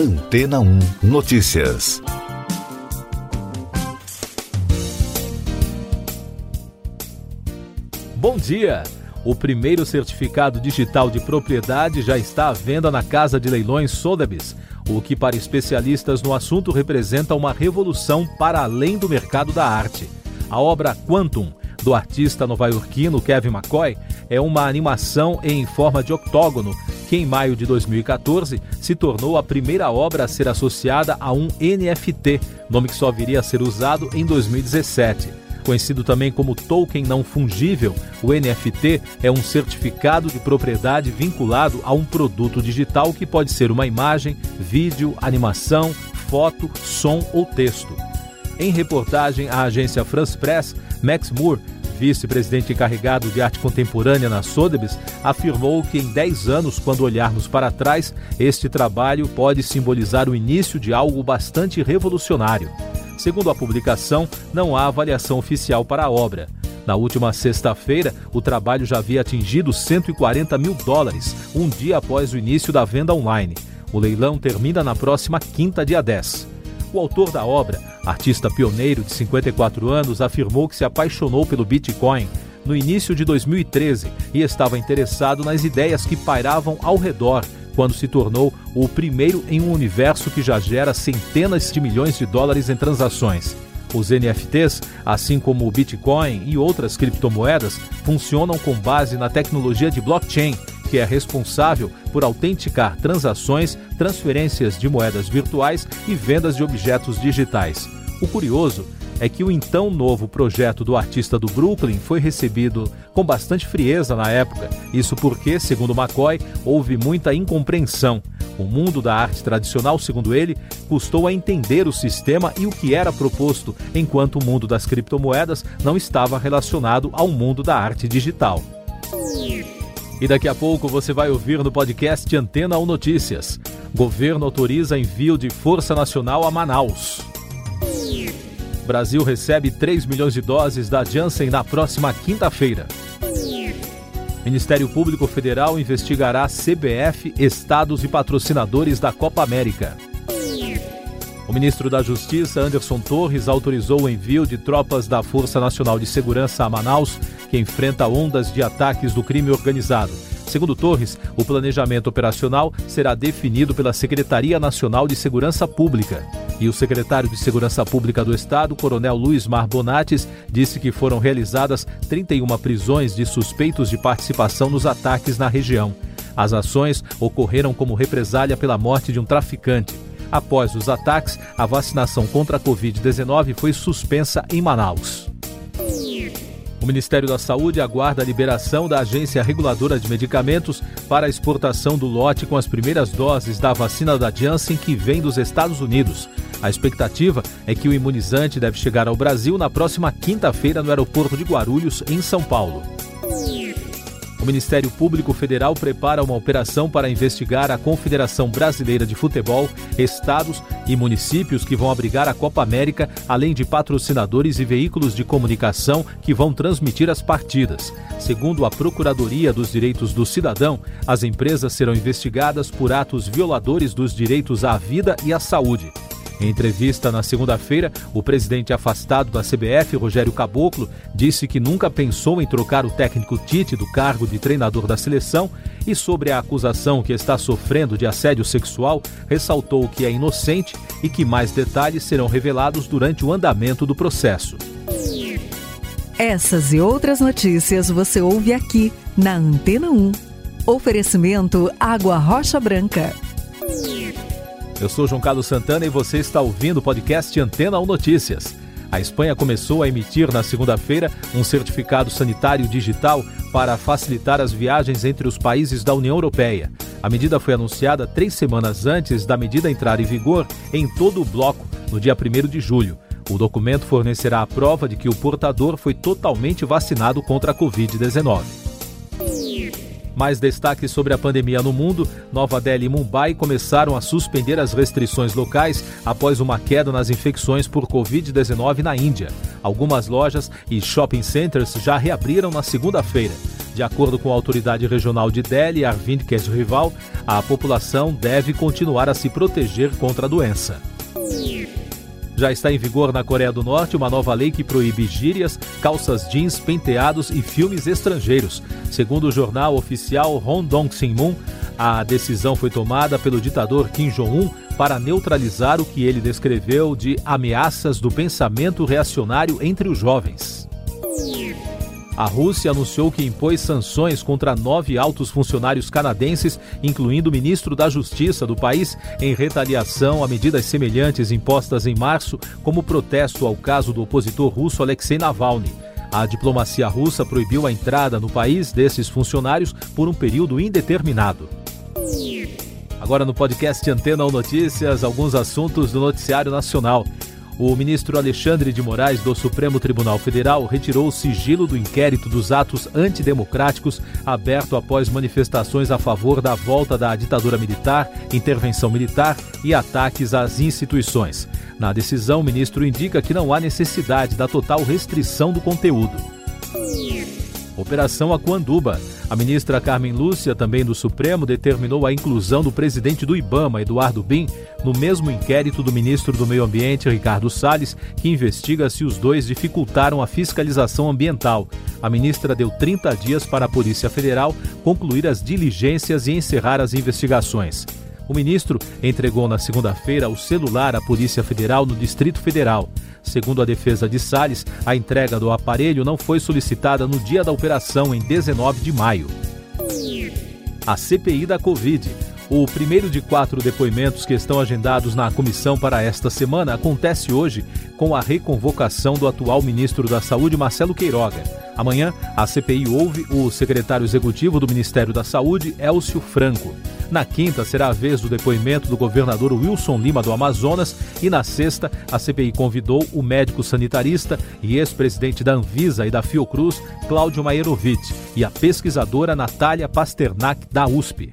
Antena 1 Notícias. Bom dia! O primeiro certificado digital de propriedade já está à venda na Casa de Leilões Sotheby's, o que para especialistas no assunto representa uma revolução para além do mercado da arte. A obra Quantum, do artista nova-iorquino Kevin McCoy, é uma animação em forma de octógono que em maio de 2014 se tornou a primeira obra a ser associada a um NFT, nome que só viria a ser usado em 2017. Conhecido também como token não fungível, o NFT é um certificado de propriedade vinculado a um produto digital que pode ser uma imagem, vídeo, animação, foto, som ou texto. Em reportagem à agência France Press, Max Moore vice-presidente encarregado de arte contemporânea na Sotheby's, afirmou que em 10 anos, quando olharmos para trás, este trabalho pode simbolizar o início de algo bastante revolucionário. Segundo a publicação, não há avaliação oficial para a obra. Na última sexta-feira, o trabalho já havia atingido 140 mil dólares, um dia após o início da venda online. O leilão termina na próxima quinta, dia 10. O autor da obra, artista pioneiro de 54 anos, afirmou que se apaixonou pelo Bitcoin no início de 2013 e estava interessado nas ideias que pairavam ao redor quando se tornou o primeiro em um universo que já gera centenas de milhões de dólares em transações. Os NFTs, assim como o Bitcoin e outras criptomoedas, funcionam com base na tecnologia de blockchain que é responsável por autenticar transações, transferências de moedas virtuais e vendas de objetos digitais. O curioso é que o então novo projeto do artista do Brooklyn foi recebido com bastante frieza na época. Isso porque, segundo McCoy, houve muita incompreensão. O mundo da arte tradicional, segundo ele, custou a entender o sistema e o que era proposto, enquanto o mundo das criptomoedas não estava relacionado ao mundo da arte digital. E daqui a pouco você vai ouvir no podcast Antena ou Notícias. Governo autoriza envio de Força Nacional a Manaus. Brasil recebe 3 milhões de doses da Janssen na próxima quinta-feira. Ministério Público Federal investigará CBF, estados e patrocinadores da Copa América. O ministro da Justiça, Anderson Torres, autorizou o envio de tropas da Força Nacional de Segurança a Manaus que enfrenta ondas de ataques do crime organizado. Segundo Torres, o planejamento operacional será definido pela Secretaria Nacional de Segurança Pública. E o secretário de Segurança Pública do Estado, Coronel Luiz Mar Bonates, disse que foram realizadas 31 prisões de suspeitos de participação nos ataques na região. As ações ocorreram como represália pela morte de um traficante. Após os ataques, a vacinação contra a Covid-19 foi suspensa em Manaus. O Ministério da Saúde aguarda a liberação da Agência Reguladora de Medicamentos para a exportação do lote com as primeiras doses da vacina da Janssen que vem dos Estados Unidos. A expectativa é que o imunizante deve chegar ao Brasil na próxima quinta-feira no aeroporto de Guarulhos, em São Paulo. O Ministério Público Federal prepara uma operação para investigar a Confederação Brasileira de Futebol, estados e municípios que vão abrigar a Copa América, além de patrocinadores e veículos de comunicação que vão transmitir as partidas. Segundo a Procuradoria dos Direitos do Cidadão, as empresas serão investigadas por atos violadores dos direitos à vida e à saúde. Em entrevista na segunda-feira, o presidente afastado da CBF, Rogério Caboclo, disse que nunca pensou em trocar o técnico Tite do cargo de treinador da seleção e sobre a acusação que está sofrendo de assédio sexual, ressaltou que é inocente e que mais detalhes serão revelados durante o andamento do processo. Essas e outras notícias você ouve aqui na Antena 1. Oferecimento Água Rocha Branca. Eu sou João Carlos Santana e você está ouvindo o podcast Antena 1 Notícias. A Espanha começou a emitir na segunda-feira um certificado sanitário digital para facilitar as viagens entre os países da União Europeia. A medida foi anunciada três semanas antes da medida entrar em vigor em todo o bloco, no dia 1 de julho. O documento fornecerá a prova de que o portador foi totalmente vacinado contra a Covid-19. Mais destaques sobre a pandemia no mundo: Nova Delhi e Mumbai começaram a suspender as restrições locais após uma queda nas infecções por Covid-19 na Índia. Algumas lojas e shopping centers já reabriram na segunda-feira. De acordo com a autoridade regional de Delhi, Arvind Kejrival, a população deve continuar a se proteger contra a doença. Já está em vigor na Coreia do Norte uma nova lei que proíbe gírias, calças jeans, penteados e filmes estrangeiros. Segundo o jornal oficial Hondong Sinmun, a decisão foi tomada pelo ditador Kim Jong-un para neutralizar o que ele descreveu de ameaças do pensamento reacionário entre os jovens. A Rússia anunciou que impôs sanções contra nove altos funcionários canadenses, incluindo o ministro da Justiça do país, em retaliação a medidas semelhantes impostas em março como protesto ao caso do opositor russo Alexei Navalny. A diplomacia russa proibiu a entrada no país desses funcionários por um período indeterminado. Agora no podcast Antena ou Notícias, alguns assuntos do noticiário nacional. O ministro Alexandre de Moraes do Supremo Tribunal Federal retirou o sigilo do inquérito dos atos antidemocráticos aberto após manifestações a favor da volta da ditadura militar, intervenção militar e ataques às instituições. Na decisão, o ministro indica que não há necessidade da total restrição do conteúdo. Operação Aquanduba. A ministra Carmen Lúcia, também do Supremo, determinou a inclusão do presidente do IBAMA, Eduardo Bin, no mesmo inquérito do ministro do Meio Ambiente, Ricardo Salles, que investiga se os dois dificultaram a fiscalização ambiental. A ministra deu 30 dias para a Polícia Federal concluir as diligências e encerrar as investigações. O ministro entregou na segunda-feira o celular à Polícia Federal no Distrito Federal. Segundo a defesa de Salles, a entrega do aparelho não foi solicitada no dia da operação, em 19 de maio. A CPI da Covid. O primeiro de quatro depoimentos que estão agendados na comissão para esta semana acontece hoje com a reconvocação do atual ministro da Saúde, Marcelo Queiroga. Amanhã, a CPI ouve o secretário executivo do Ministério da Saúde, Elcio Franco. Na quinta, será a vez do depoimento do governador Wilson Lima do Amazonas. E na sexta, a CPI convidou o médico sanitarista e ex-presidente da Anvisa e da Fiocruz, Cláudio Maerovic, e a pesquisadora Natália Pasternak, da USP.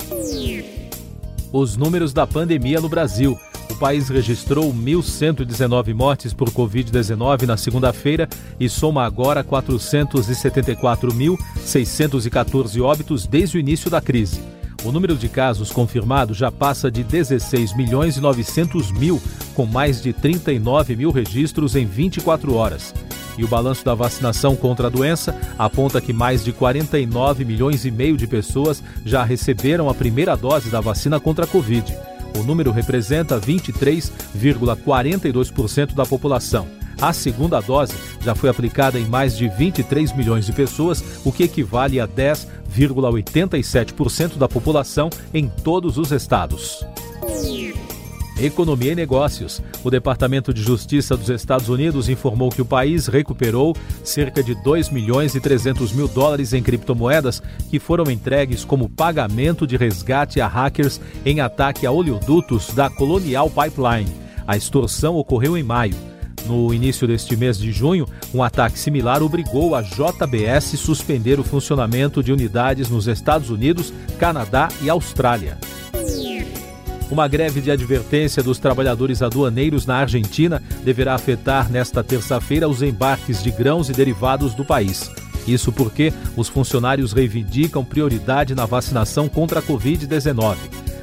Os números da pandemia no Brasil. O país registrou 1.119 mortes por Covid-19 na segunda-feira e soma agora 474.614 óbitos desde o início da crise. O número de casos confirmados já passa de 16 milhões e 900 mil, com mais de 39 mil registros em 24 horas. E o balanço da vacinação contra a doença aponta que mais de 49 milhões e meio de pessoas já receberam a primeira dose da vacina contra a Covid. O número representa 23,42% da população. A segunda dose já foi aplicada em mais de 23 milhões de pessoas, o que equivale a 10,87% da população em todos os estados. Economia e Negócios. O Departamento de Justiça dos Estados Unidos informou que o país recuperou cerca de 2 milhões e 300 mil dólares em criptomoedas que foram entregues como pagamento de resgate a hackers em ataque a oleodutos da Colonial Pipeline. A extorsão ocorreu em maio. No início deste mês de junho, um ataque similar obrigou a JBS a suspender o funcionamento de unidades nos Estados Unidos, Canadá e Austrália. Uma greve de advertência dos trabalhadores aduaneiros na Argentina deverá afetar nesta terça-feira os embarques de grãos e derivados do país. Isso porque os funcionários reivindicam prioridade na vacinação contra a Covid-19.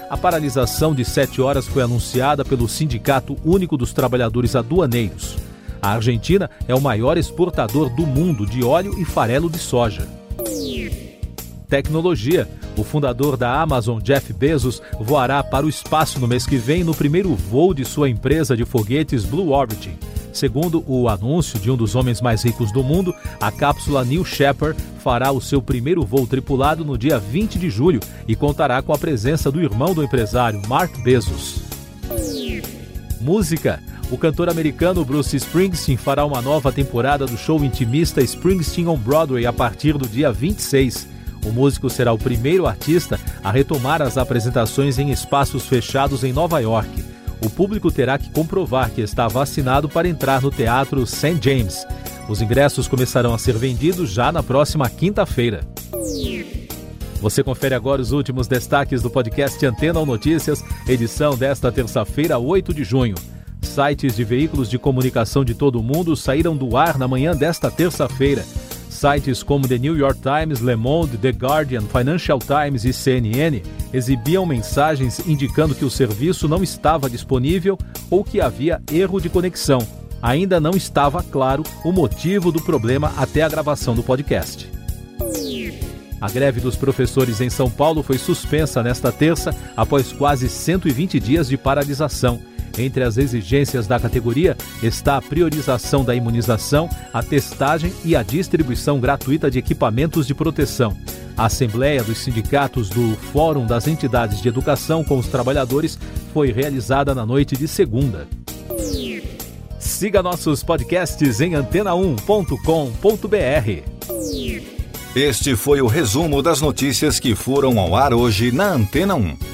A paralisação de sete horas foi anunciada pelo Sindicato Único dos Trabalhadores Aduaneiros. A Argentina é o maior exportador do mundo de óleo e farelo de soja. Tecnologia. O fundador da Amazon, Jeff Bezos, voará para o espaço no mês que vem no primeiro voo de sua empresa de foguetes Blue Origin. Segundo o anúncio de um dos homens mais ricos do mundo, a cápsula New Shepard fará o seu primeiro voo tripulado no dia 20 de julho e contará com a presença do irmão do empresário, Mark Bezos. Música. O cantor americano Bruce Springsteen fará uma nova temporada do show intimista Springsteen on Broadway a partir do dia 26. O músico será o primeiro artista a retomar as apresentações em espaços fechados em Nova York o público terá que comprovar que está vacinado para entrar no Teatro St. James. Os ingressos começarão a ser vendidos já na próxima quinta-feira. Você confere agora os últimos destaques do podcast Antena ou Notícias, edição desta terça-feira, 8 de junho. Sites de veículos de comunicação de todo o mundo saíram do ar na manhã desta terça-feira. Sites como The New York Times, Le Monde, The Guardian, Financial Times e CNN exibiam mensagens indicando que o serviço não estava disponível ou que havia erro de conexão. Ainda não estava claro o motivo do problema até a gravação do podcast. A greve dos professores em São Paulo foi suspensa nesta terça após quase 120 dias de paralisação. Entre as exigências da categoria está a priorização da imunização, a testagem e a distribuição gratuita de equipamentos de proteção. A Assembleia dos Sindicatos do Fórum das Entidades de Educação com os Trabalhadores foi realizada na noite de segunda. Siga nossos podcasts em antena1.com.br. Este foi o resumo das notícias que foram ao ar hoje na Antena 1.